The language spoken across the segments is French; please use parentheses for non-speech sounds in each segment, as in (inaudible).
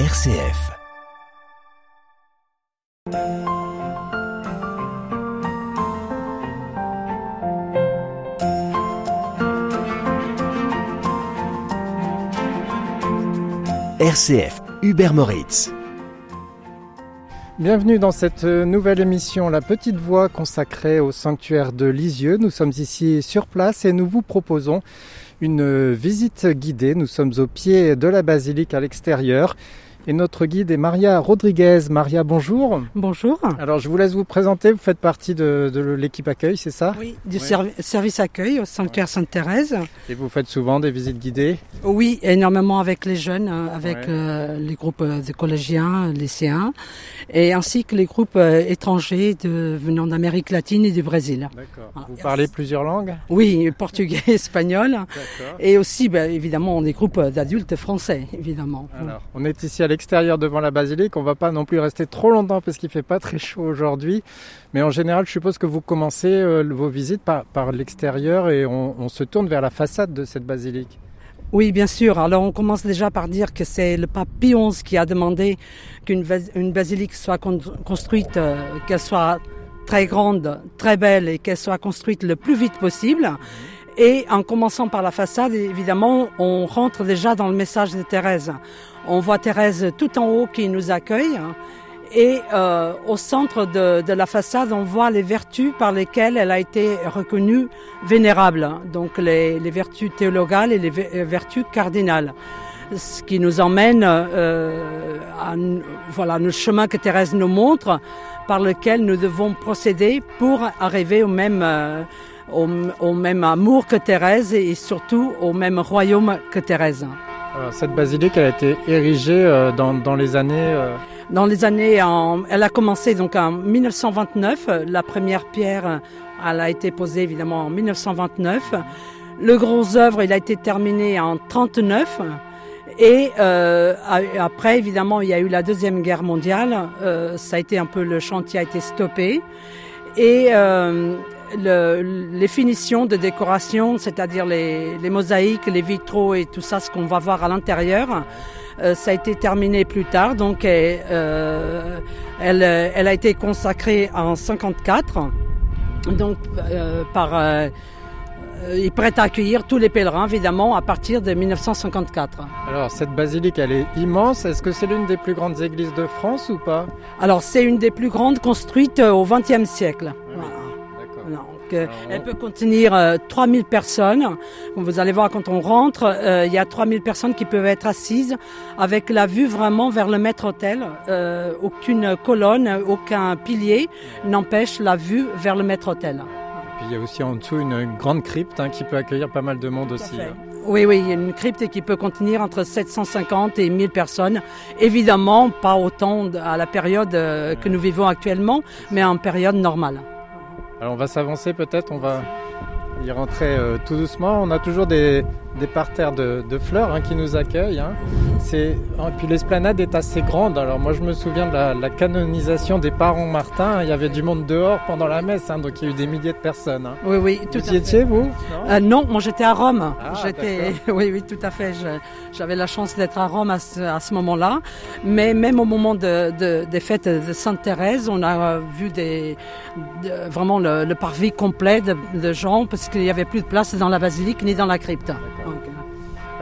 RCF. RCF, Hubert Moritz. Bienvenue dans cette nouvelle émission La Petite Voix consacrée au sanctuaire de Lisieux. Nous sommes ici sur place et nous vous proposons une visite guidée. Nous sommes au pied de la basilique à l'extérieur. Et notre guide est Maria Rodriguez. Maria, bonjour. Bonjour. Alors, je vous laisse vous présenter. Vous faites partie de, de l'équipe accueil, c'est ça? Oui, du servi service accueil au sanctuaire Sainte-Thérèse. Et vous faites souvent des visites guidées? Oui, énormément avec les jeunes, hein, avec Ouais. euh, les groupes de collégiens, lycéens, et ainsi que les groupes euh, étrangers de, venant d'Amérique latine et du Brésil. D'accord. Ah, Vous parlez plusieurs langues? Oui, portugais, (laughs) espagnol, et aussi, ben, évidemment, des groupes d'adultes français, évidemment. Alors, on est ici à l'extérieur devant la basilique. On va pas non plus rester trop longtemps parce qu'il fait pas très chaud aujourd'hui. Mais en général, je suppose que vous commencez euh, vos visites par, l'extérieur et on, se tourne vers la façade de cette basilique. Oui, bien sûr. Alors, on commence déjà par dire que c'est le pape Pie XI qui a demandé qu'une basilique soit con- construite, euh, qu'elle soit très grande, très belle et qu'elle soit construite le plus vite possible. Et en commençant par la façade, évidemment, on rentre déjà dans le message de Thérèse. On voit Thérèse tout en haut qui nous accueille. Et euh, au centre de, de la façade, on voit les vertus par lesquelles elle a été reconnue vénérable. Donc les, les vertus théologales et les ve- vertus cardinales. Ce qui nous emmène euh, à voilà, le chemin que Thérèse nous montre, par lequel nous devons procéder pour arriver au même, euh, au, au même amour que Thérèse et surtout au même royaume que Thérèse. Alors, cette basilique, elle a été érigée euh, dans, dans les années. euh, Dans les années, en, elle a commencé donc en 1929. La première pierre, elle a été posée évidemment en 1929. Le gros œuvre, il a été terminé en 39. Et euh, après, évidemment, il y a eu la deuxième guerre mondiale. Euh, ça a été un peu le chantier a été stoppé. Et euh, le- les finitions de décoration, c'est-à-dire les, les mosaïques, les vitraux et tout ça, ce qu'on va voir à l'intérieur, euh, ça a été terminé plus tard. Donc, elle, euh, elle, elle a été consacrée en 54. Donc, euh, par euh, est prête à accueillir tous les pèlerins, évidemment, à partir de 1954. Alors, cette basilique, elle est immense. Est-ce que c'est l'une des plus grandes églises de France ou pas? Alors, c'est une des plus grandes construites au XXe siècle. Voilà. D'accord. Donc, euh, on- elle peut contenir euh, 3000 personnes. Vous allez voir quand on rentre, euh, il y a 3000 personnes qui peuvent être assises avec la vue vraiment vers le maître-autel. Euh, aucune colonne, aucun pilier n'empêche la vue vers le maître-autel. Puis il y a aussi en dessous une, une grande crypte hein, qui peut accueillir pas mal de monde aussi. hein. Oui, oui, il y a une crypte qui peut contenir entre 750 et 1000 personnes. Évidemment, pas autant à la période que nous vivons actuellement, mais en période normale. Alors on va s'avancer peut-être, on va y rentrer euh, tout doucement. On a toujours des, des parterres de, de fleurs hein, qui nous accueillent. hein. C'est, oh, et puis l'esplanade est assez grande. Alors moi je me souviens de la, la canonisation des parents Martin. Il y avait du monde dehors pendant la messe, hein, donc il y a eu des milliers de personnes. hein. Oui, oui, tout Vous à y fait. étiez vous? Non Euh, non, moi j'étais à Rome. Ah, j'étais, (laughs) oui, oui, tout à fait. J'avais la chance d'être à Rome à ce, à ce moment-là. Mais même au moment de, de- des fêtes de Sainte Thérèse, on a euh, vu des, de- vraiment le, le parvis complet de gens parce qu'il n'y avait plus de place dans la basilique ni dans la crypte.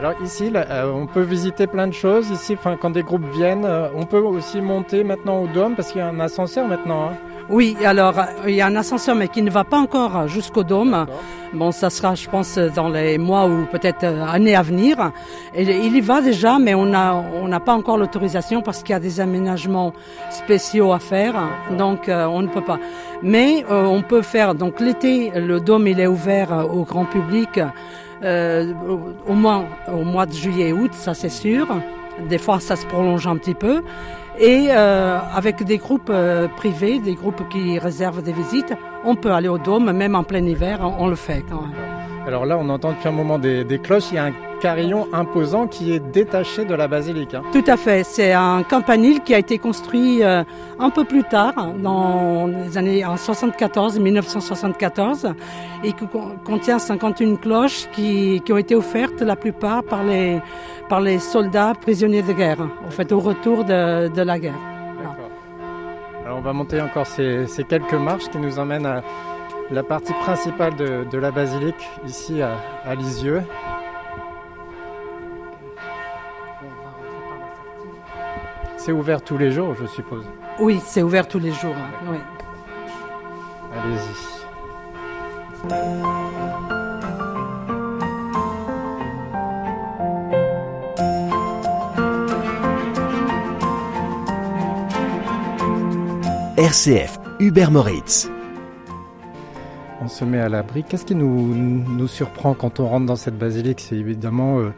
Alors ici, là, euh, on peut visiter plein de choses. Ici, enfin, quand des groupes viennent, euh, on peut aussi monter maintenant au dôme parce qu'il y a un ascenseur maintenant. hein. Oui, alors euh, il y a un ascenseur mais qui ne va pas encore jusqu'au dôme. Bon, ça sera, je pense, dans les mois ou peut-être années à venir. Et il y va déjà, mais on n'a pas encore l'autorisation parce qu'il y a des aménagements spéciaux à faire, donc euh, on ne peut pas. Mais euh, on peut faire. Donc l'été, le dôme il est ouvert au grand public, euh, au- moins au mois de juillet et août, ça c'est sûr. Des fois, ça se prolonge un petit peu. Et euh, avec des groupes euh, privés, des groupes qui réservent des visites, on peut aller au dôme, même en plein hiver, on, on le fait quand même. Alors là, on entend depuis un moment des, des cloches. Il y a un carillon imposant qui est détaché de la basilique. hein. Tout à fait. C'est un campanile qui a été construit euh, un peu plus tard, dans les années en 74, 1974, et qui con- contient 51 cloches qui, qui ont été offertes la plupart par les, par les soldats prisonniers de guerre, en fait, au retour de, de la guerre. Alors on va monter encore ces, ces quelques marches qui nous emmènent à la partie principale de, de la basilique, ici à, à Lisieux. C'est ouvert tous les jours, je suppose. Oui, c'est ouvert tous les jours. hein, oui. Allez-y. RCF, Hubert Moritz. Se met à l'abri. Qu'est-ce qui nous, nous surprend quand on rentre dans cette basilique? C'est évidemment, euh,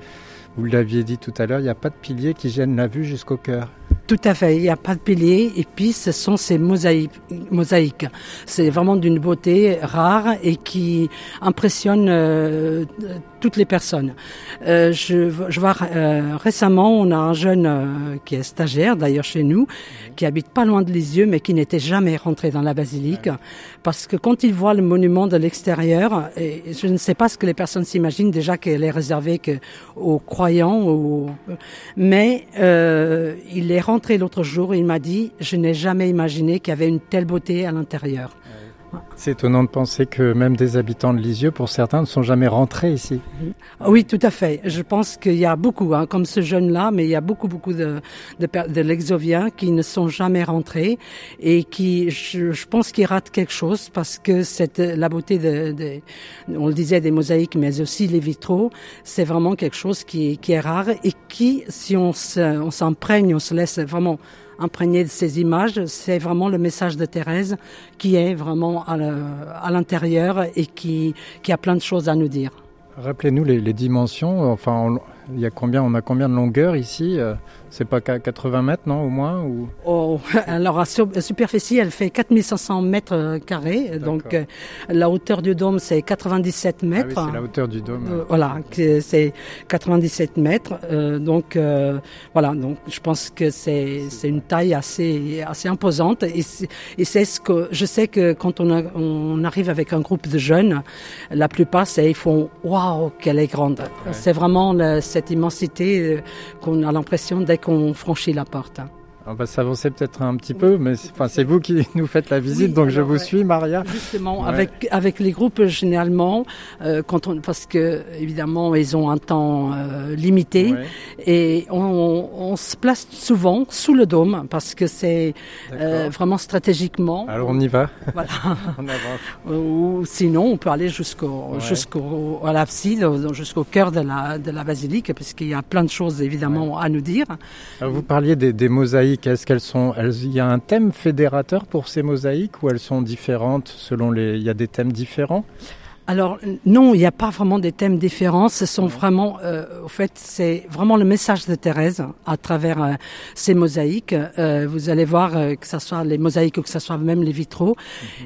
vous l'aviez dit tout à l'heure, il n'y a pas de pilier qui gêne la vue jusqu'au cœur. Tout à fait, il n'y a pas de piliers et puis ce sont ces mosaïques. C'est vraiment d'une beauté rare et qui impressionne euh, toutes les personnes. Euh, je, vois euh, récemment, on a un jeune qui est stagiaire d'ailleurs chez nous, qui habite pas loin de Lisieux mais qui n'était jamais rentré dans la basilique parce que quand il voit le monument de l'extérieur, je ne sais pas ce que les personnes s'imaginent déjà qu'elle est réservée aux croyants, mais il est rentré l'autre jour et il m'a dit je n'ai jamais imaginé qu'il y avait une telle beauté à l'intérieur. C'est étonnant de penser que même des habitants de Lisieux, pour certains, ne sont jamais rentrés ici. Ah Oui, tout à fait. Je pense qu'il y a beaucoup, hein, comme ce jeune-là, mais il y a beaucoup, beaucoup de, de, de l'exoviens qui ne sont jamais rentrés et qui, je, pense qu'ils ratent quelque chose parce que la beauté de, on le disait, des mosaïques, mais aussi les vitraux, c'est vraiment quelque chose qui, est rare et qui, si on se- on s'imprègne, on se laisse vraiment imprégné de ces images, c'est vraiment le message de Thérèse qui est vraiment à l'intérieur et qui, qui a plein de choses à nous dire. Rappelez-nous les, dimensions. Enfin, il y a combien On a combien de longueur ici Euh, C'est pas qu'à 80 mètres, non, au moins ou... Oh, (laughs) alors, la superficie, elle fait 4500 mètres euh, carrés. Donc, euh, la hauteur du dôme, c'est 97 Ah oui, mètres. c'est la hauteur du dôme. Euh, voilà, c'est 97 mètres. Euh, donc euh, voilà, donc je pense que c'est une taille assez assez imposante et c'est ce que je sais que quand on a, on arrive avec un groupe de jeunes, la plupart c'est ils font waouh qu'elle est grande. C'est vraiment le- cette immensité euh, qu'on a l'impression dès qu'on franchit la porte. On va s'avancer peut-être un petit peu, mais c'est- enfin, c'est vous qui (laughs) nous faites la visite, Oui, donc je vous ouais. suis, Maria. Justement, Ouais. avec avec les groupes généralement, euh, quand on parce que évidemment ils ont un temps euh, limité Ouais, et on, on se place souvent sous le dôme parce que c'est euh, vraiment stratégiquement. Alors on y va. Voilà. (laughs) On avance. Ou sinon, on peut aller jusqu'au jusqu'au à l'abside, au- jusqu'au cœur de la de la basilique, puisqu'il y a plein de choses évidemment à nous dire. Alors, vous parliez des, des mosaïques. Est-ce qu'elles sont, elles- il y a un thème fédérateur pour ces mosaïques ou elles sont différentes selon les, il y a des thèmes différents? Alors non, il n'y a pas vraiment des thèmes différents. Ce sont vraiment, euh, au fait, c'est vraiment le message de Thérèse à travers euh, ces mosaïques. Euh, vous allez voir euh, que ce soit les mosaïques ou que ce soit même les vitraux,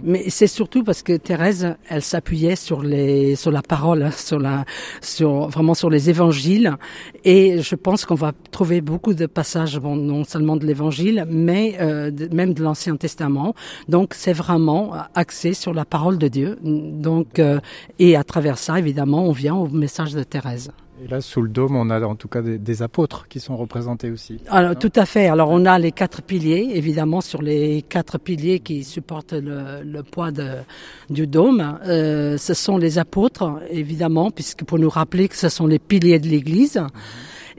mais c'est surtout parce que Thérèse, elle s'appuyait sur les, sur la parole, hein, sur la, sur vraiment sur les évangiles. Et je pense qu'on va trouver beaucoup de passages, bon, non seulement de l'évangile, mais euh, de- même de l'Ancien Testament. Donc c'est vraiment axé sur la parole de Dieu. Donc euh, et à travers ça, évidemment, on vient au message de Thérèse. Et là, sous le dôme, on a en tout cas des, des apôtres qui sont représentés aussi. Alors, tout à fait. Alors, on a les quatre piliers, évidemment, sur les quatre piliers qui supportent le, le poids de, du dôme. Euh, ce sont les apôtres, évidemment, puisque pour nous rappeler que ce sont les piliers de l'Église.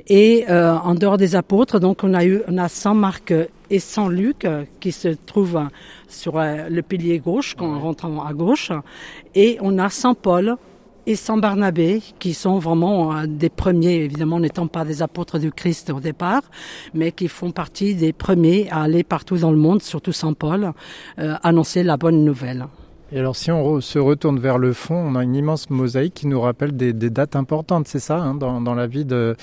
Et euh, en dehors des apôtres, donc on a eu, on a Saint Marc et Saint Luc euh, qui se trouvent sur euh, le pilier gauche quand on rentre à gauche, et on a Saint Paul et Saint Barnabé, qui sont vraiment euh, des premiers, évidemment n'étant pas des apôtres du Christ au départ, mais qui font partie des premiers à aller partout dans le monde, surtout Saint Paul, euh, annoncer la bonne nouvelle. Et alors si on se retourne vers le fond, on a une immense mosaïque qui nous rappelle des, dates importantes, c'est ça, hein, dans, la vie de,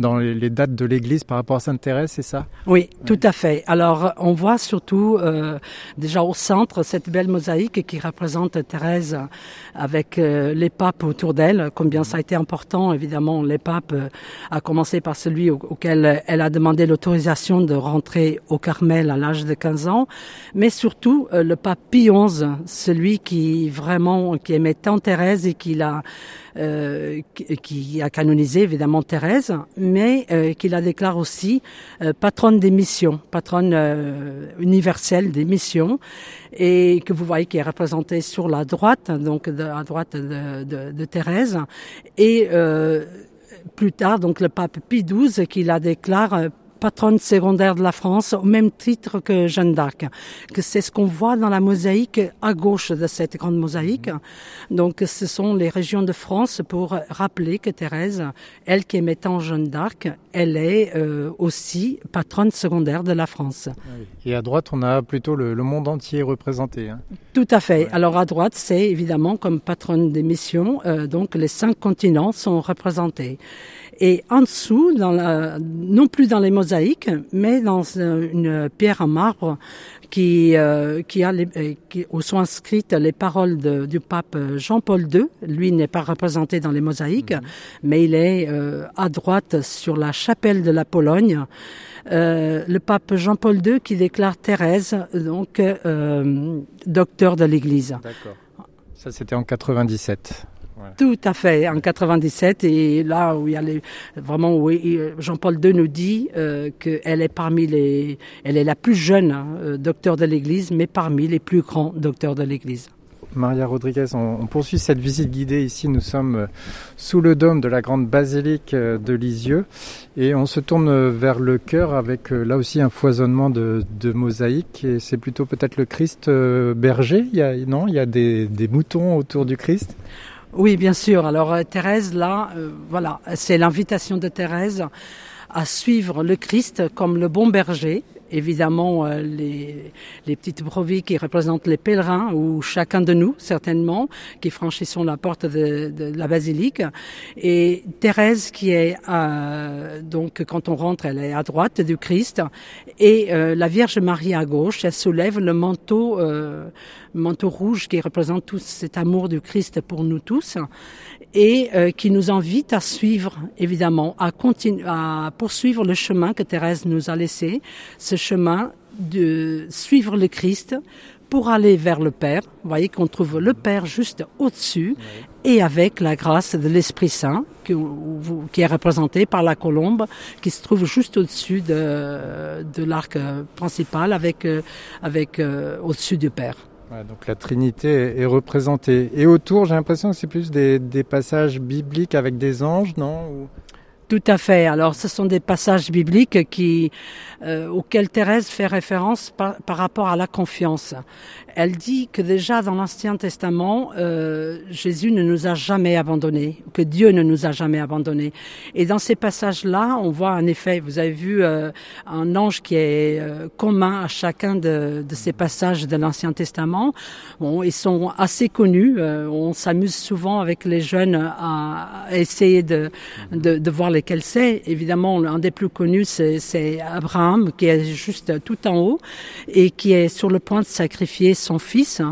dans les, dates de l'Église par rapport à Sainte Thérèse, c'est ça? Oui, tout à fait. Alors on voit surtout euh, déjà au centre cette belle mosaïque qui représente Thérèse avec euh, les papes autour d'elle. Combien ça a été important, évidemment, les papes, euh, à commencer par celui auquel elle a demandé l'autorisation de rentrer au Carmel à l'âge de 15 ans, mais surtout le pape Pie XI, celui qui vraiment qui aimait tant Thérèse et qui l'a euh, qui a canonisé évidemment Thérèse, mais euh, qui la déclare aussi euh, patronne des missions, patronne universelle des missions, et que vous voyez qui est représentée sur la droite, donc à droite de, de, de Thérèse, et plus tard, donc le pape Pie XII qui la déclare patronne secondaire de la France au même titre que Jeanne d'Arc. Que c'est ce qu'on voit dans la mosaïque à gauche de cette grande mosaïque. Donc ce sont les régions de France pour rappeler que Thérèse, elle qui est mettant Jeanne d'Arc, elle est euh, aussi patronne secondaire de la France. Et à droite, on a plutôt le, monde entier représenté. Hein. Tout à fait. Alors à droite, c'est évidemment comme patronne des missions, euh, donc les cinq continents sont représentés. Et en dessous, dans la, non plus dans les mosaïques, mais dans une pierre en marbre qui, euh, qui a les, euh, qui, où sont inscrites les paroles de, du pape Jean-Paul II. Lui n'est pas représenté dans les mosaïques, mhm. mais il est euh, à droite sur la chapelle de la Pologne. Euh, le pape Jean-Paul II qui déclare Thérèse donc docteur de l'Église. D'accord. Ça c'était en 97. Tout à fait, en 97, et là où il y a les, vraiment où Jean-Paul II nous dit euh, qu'elle est parmi les, elle est la plus jeune hein, euh, docteur de l'Église, mais parmi les plus grands docteurs de l'Église. Maria Rodriguez, on, poursuit cette visite guidée ici. Nous sommes euh, sous le dôme de la grande basilique de Lisieux et on se tourne vers le cœur avec là aussi un foisonnement de, de mosaïques. Et c'est plutôt peut-être le Christ berger. Il y a, non, il y a des, des moutons autour du Christ. Oui, bien sûr. Alors euh, Thérèse, là, euh, voilà, c'est l'invitation de Thérèse à suivre le Christ comme le bon berger évidemment euh, les, les, petites brebis qui représentent les pèlerins ou chacun de nous certainement qui franchissons la porte de, de la basilique. Et Thérèse qui est euh, donc quand on rentre elle est à droite du Christ. Et euh, la Vierge Marie à gauche elle soulève le manteau manteau rouge qui représente tout cet amour du Christ pour nous tous et qui nous invite à suivre évidemment à continuer à poursuivre le chemin que Thérèse nous a laissé chemin de suivre le Christ pour aller vers le Père. Vous voyez qu'on trouve le Père juste au-dessus et avec la grâce de l'Esprit Saint qui, est représenté par la colombe qui se trouve juste au-dessus de, de l'arc principal avec, avec euh, au-dessus du Père. donc la Trinité est représentée. Et autour, j'ai l'impression que c'est plus des, des, passages bibliques avec des anges, non? Tout à fait. Alors, ce sont des passages bibliques qui, euh, auxquels Thérèse fait référence par, rapport à la confiance. Elle dit que déjà dans l'Ancien Testament, euh, Jésus ne nous a jamais abandonnés, que Dieu ne nous a jamais abandonnés. Et dans ces passages-là, on voit en effet, vous avez vu euh, un ange qui est euh, commun à chacun de, de, ces passages de l'Ancien Testament. Bon, ils sont assez connus. On s'amuse souvent avec les jeunes à, essayer de, de, de voir les qu'elle sait. Évidemment, un des plus connus, c'est Abraham, qui est juste tout en haut et qui est sur le point de sacrifier son fils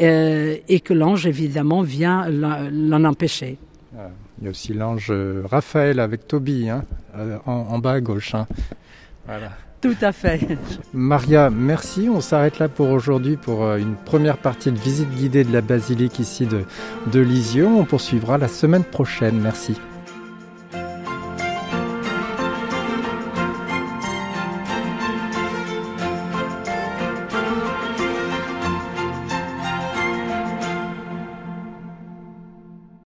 euh, et que l'ange, évidemment, vient l'en empêcher. Ah, il y a aussi l'ange Raphaël avec Toby, hein, euh, en, bas à gauche. Hein. Voilà. Tout à fait. Maria, merci. On s'arrête là pour aujourd'hui pour euh, une première partie de visite guidée de la basilique ici de, de Lisieux. On poursuivra la semaine prochaine. Merci.